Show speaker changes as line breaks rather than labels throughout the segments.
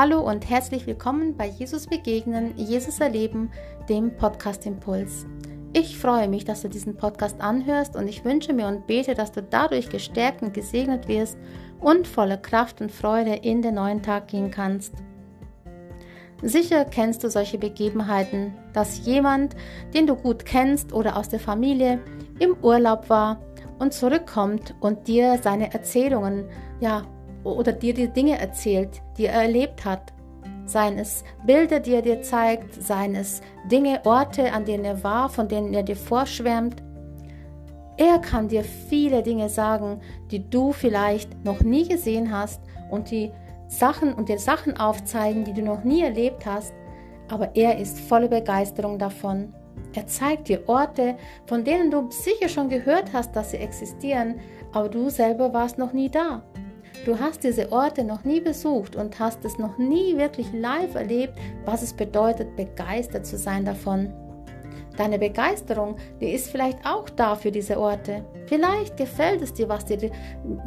Hallo und herzlich willkommen bei Jesus Begegnen, Jesus Erleben, dem Podcast Impuls. Ich freue mich, dass du diesen Podcast anhörst und ich wünsche mir und bete, dass du dadurch gestärkt und gesegnet wirst und voller Kraft und Freude in den neuen Tag gehen kannst. Sicher kennst du solche Begebenheiten, dass jemand, den du gut kennst oder aus der Familie, im Urlaub war und zurückkommt und dir seine Erzählungen, ja, oder dir die Dinge erzählt, die er erlebt hat. Seien es Bilder, die er dir zeigt, seien es Dinge, Orte, an denen er war, von denen er dir vorschwärmt. Er kann dir viele Dinge sagen, die du vielleicht noch nie gesehen hast und die Sachen und dir Sachen aufzeigen, die du noch nie erlebt hast, aber er ist voller Begeisterung davon. Er zeigt dir Orte, von denen du sicher schon gehört hast, dass sie existieren, aber du selber warst noch nie da. Du hast diese Orte noch nie besucht und hast es noch nie wirklich live erlebt, was es bedeutet, begeistert zu sein davon. Deine Begeisterung, die ist vielleicht auch da für diese Orte. Vielleicht gefällt es dir, was dir die,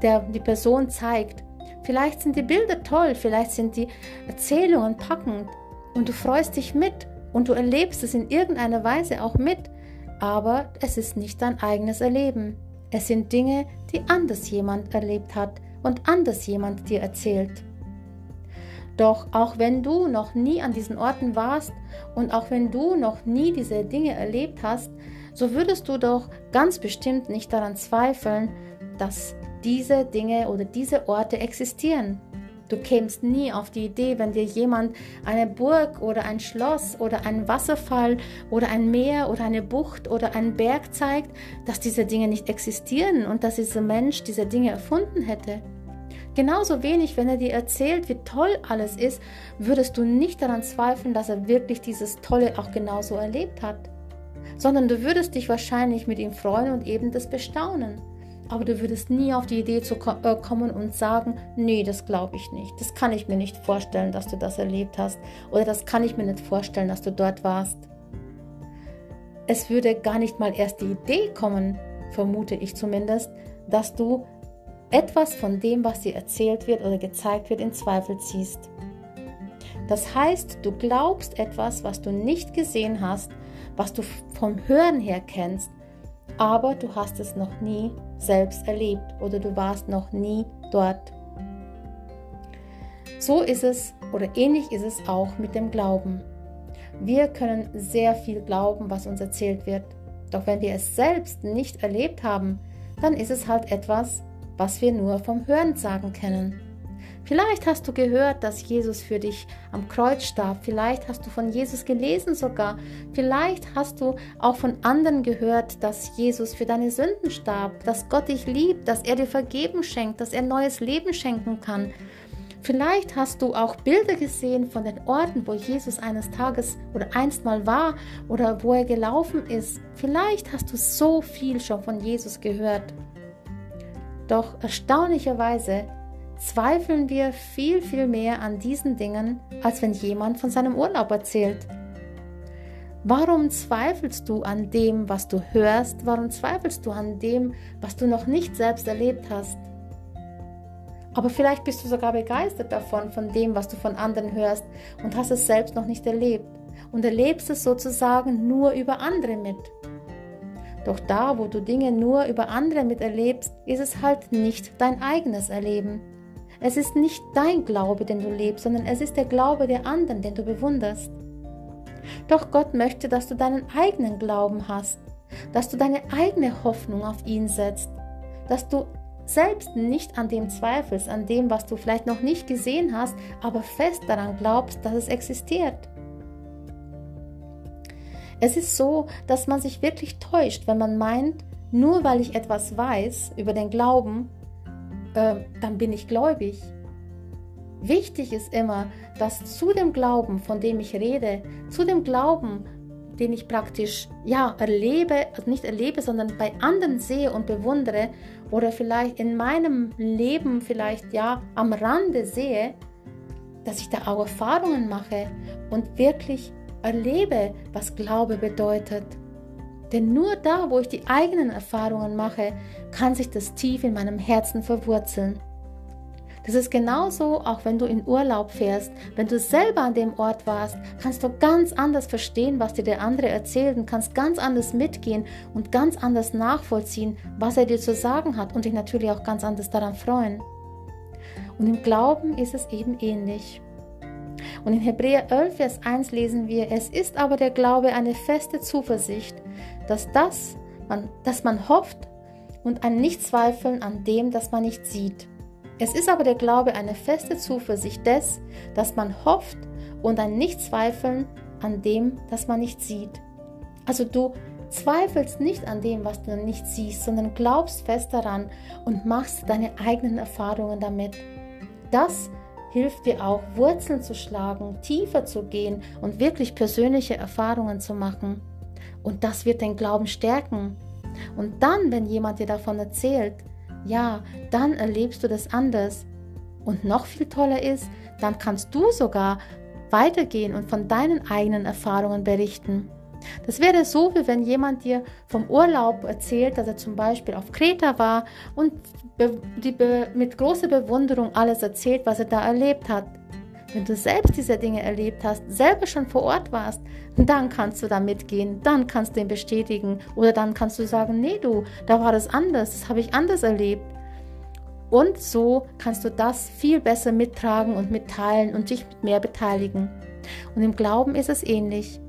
der, die Person zeigt. Vielleicht sind die Bilder toll, vielleicht sind die Erzählungen packend und du freust dich mit und du erlebst es in irgendeiner Weise auch mit, aber es ist nicht dein eigenes Erleben. Es sind Dinge, die anders jemand erlebt hat, und anders jemand dir erzählt. Doch auch wenn du noch nie an diesen Orten warst und auch wenn du noch nie diese Dinge erlebt hast, so würdest du doch ganz bestimmt nicht daran zweifeln, dass diese Dinge oder diese Orte existieren. Du kämst nie auf die Idee, wenn dir jemand eine Burg oder ein Schloss oder einen Wasserfall oder ein Meer oder eine Bucht oder einen Berg zeigt, dass diese Dinge nicht existieren und dass dieser Mensch diese Dinge erfunden hätte. Genauso wenig, wenn er dir erzählt, wie toll alles ist, würdest du nicht daran zweifeln, dass er wirklich dieses Tolle auch genauso erlebt hat, sondern du würdest dich wahrscheinlich mit ihm freuen und eben das bestaunen. Aber du würdest nie auf die Idee zu äh, kommen und sagen, nee, das glaube ich nicht. Das kann ich mir nicht vorstellen, dass du das erlebt hast. Oder das kann ich mir nicht vorstellen, dass du dort warst. Es würde gar nicht mal erst die Idee kommen, vermute ich zumindest, dass du etwas von dem, was dir erzählt wird oder gezeigt wird, in Zweifel ziehst. Das heißt, du glaubst etwas, was du nicht gesehen hast, was du vom Hören her kennst, aber du hast es noch nie selbst erlebt oder du warst noch nie dort. So ist es oder ähnlich ist es auch mit dem Glauben. Wir können sehr viel glauben, was uns erzählt wird. Doch wenn wir es selbst nicht erlebt haben, dann ist es halt etwas, was wir nur vom Hörensagen kennen. Vielleicht hast du gehört, dass Jesus für dich am Kreuz starb. Vielleicht hast du von Jesus gelesen sogar. Vielleicht hast du auch von anderen gehört, dass Jesus für deine Sünden starb, dass Gott dich liebt, dass er dir Vergeben schenkt, dass er neues Leben schenken kann. Vielleicht hast du auch Bilder gesehen von den Orten, wo Jesus eines Tages oder einst mal war oder wo er gelaufen ist. Vielleicht hast du so viel schon von Jesus gehört. Doch erstaunlicherweise zweifeln wir viel, viel mehr an diesen Dingen, als wenn jemand von seinem Urlaub erzählt. Warum zweifelst du an dem, was du hörst? Warum zweifelst du an dem, was du noch nicht selbst erlebt hast? Aber vielleicht bist du sogar begeistert davon, von dem, was du von anderen hörst und hast es selbst noch nicht erlebt und erlebst es sozusagen nur über andere mit. Doch da, wo du Dinge nur über andere miterlebst, ist es halt nicht dein eigenes Erleben. Es ist nicht dein Glaube, den du lebst, sondern es ist der Glaube der anderen, den du bewunderst. Doch Gott möchte, dass du deinen eigenen Glauben hast, dass du deine eigene Hoffnung auf ihn setzt, dass du selbst nicht an dem zweifelst, an dem, was du vielleicht noch nicht gesehen hast, aber fest daran glaubst, dass es existiert. Es ist so, dass man sich wirklich täuscht, wenn man meint, nur weil ich etwas weiß über den Glauben, äh, dann bin ich gläubig. Wichtig ist immer, dass zu dem Glauben, von dem ich rede, zu dem Glauben, den ich praktisch ja erlebe, also nicht erlebe, sondern bei anderen sehe und bewundere oder vielleicht in meinem Leben vielleicht ja am Rande sehe, dass ich da auch Erfahrungen mache und wirklich erlebe, was Glaube bedeutet. Denn nur da, wo ich die eigenen Erfahrungen mache, kann sich das tief in meinem Herzen verwurzeln. Das ist genauso, auch wenn du in Urlaub fährst. Wenn du selber an dem Ort warst, kannst du ganz anders verstehen, was dir der andere erzählt und kannst ganz anders mitgehen und ganz anders nachvollziehen, was er dir zu sagen hat und dich natürlich auch ganz anders daran freuen. Und im Glauben ist es eben ähnlich. Und in Hebräer 11, Vers 1 lesen wir, es ist aber der Glaube eine feste Zuversicht, dass das, man, dass man hofft und ein Nichtzweifeln an dem, das man nicht sieht. Es ist aber der Glaube eine feste Zuversicht des, dass man hofft und ein Nichtzweifeln an dem, das man nicht sieht. Also du zweifelst nicht an dem, was du nicht siehst, sondern glaubst fest daran und machst deine eigenen Erfahrungen damit. Das hilft dir auch, Wurzeln zu schlagen, tiefer zu gehen und wirklich persönliche Erfahrungen zu machen. Und das wird den Glauben stärken. Und dann, wenn jemand dir davon erzählt, ja, dann erlebst du das anders. Und noch viel toller ist, dann kannst du sogar weitergehen und von deinen eigenen Erfahrungen berichten. Das wäre so, wie wenn jemand dir vom Urlaub erzählt, dass er zum Beispiel auf Kreta war und mit großer Bewunderung alles erzählt, was er da erlebt hat. Wenn du selbst diese Dinge erlebt hast, selber schon vor Ort warst, dann kannst du da mitgehen, dann kannst du ihn bestätigen oder dann kannst du sagen, nee du, da war das anders, das habe ich anders erlebt. Und so kannst du das viel besser mittragen und mitteilen und dich mehr beteiligen. Und im Glauben ist es ähnlich.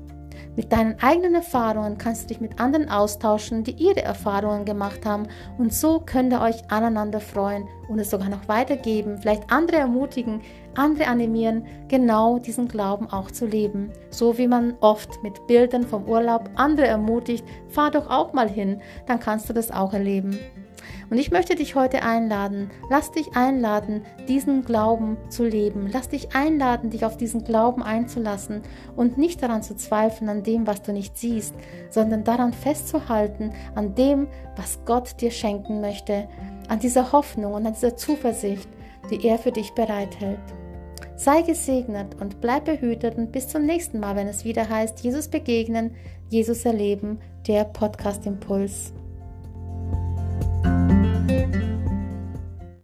Mit deinen eigenen Erfahrungen kannst du dich mit anderen austauschen, die ihre Erfahrungen gemacht haben. Und so könnt ihr euch aneinander freuen und es sogar noch weitergeben, vielleicht andere ermutigen, andere animieren, genau diesen Glauben auch zu leben. So wie man oft mit Bildern vom Urlaub andere ermutigt, fahr doch auch mal hin, dann kannst du das auch erleben. Und ich möchte dich heute einladen, lass dich einladen, diesen Glauben zu leben. Lass dich einladen, dich auf diesen Glauben einzulassen und nicht daran zu zweifeln an dem, was du nicht siehst, sondern daran festzuhalten, an dem, was Gott dir schenken möchte, an dieser Hoffnung und an dieser Zuversicht, die er für dich bereithält. Sei gesegnet und bleib behütet und bis zum nächsten Mal, wenn es wieder heißt, Jesus begegnen, Jesus erleben, der Podcast Impuls.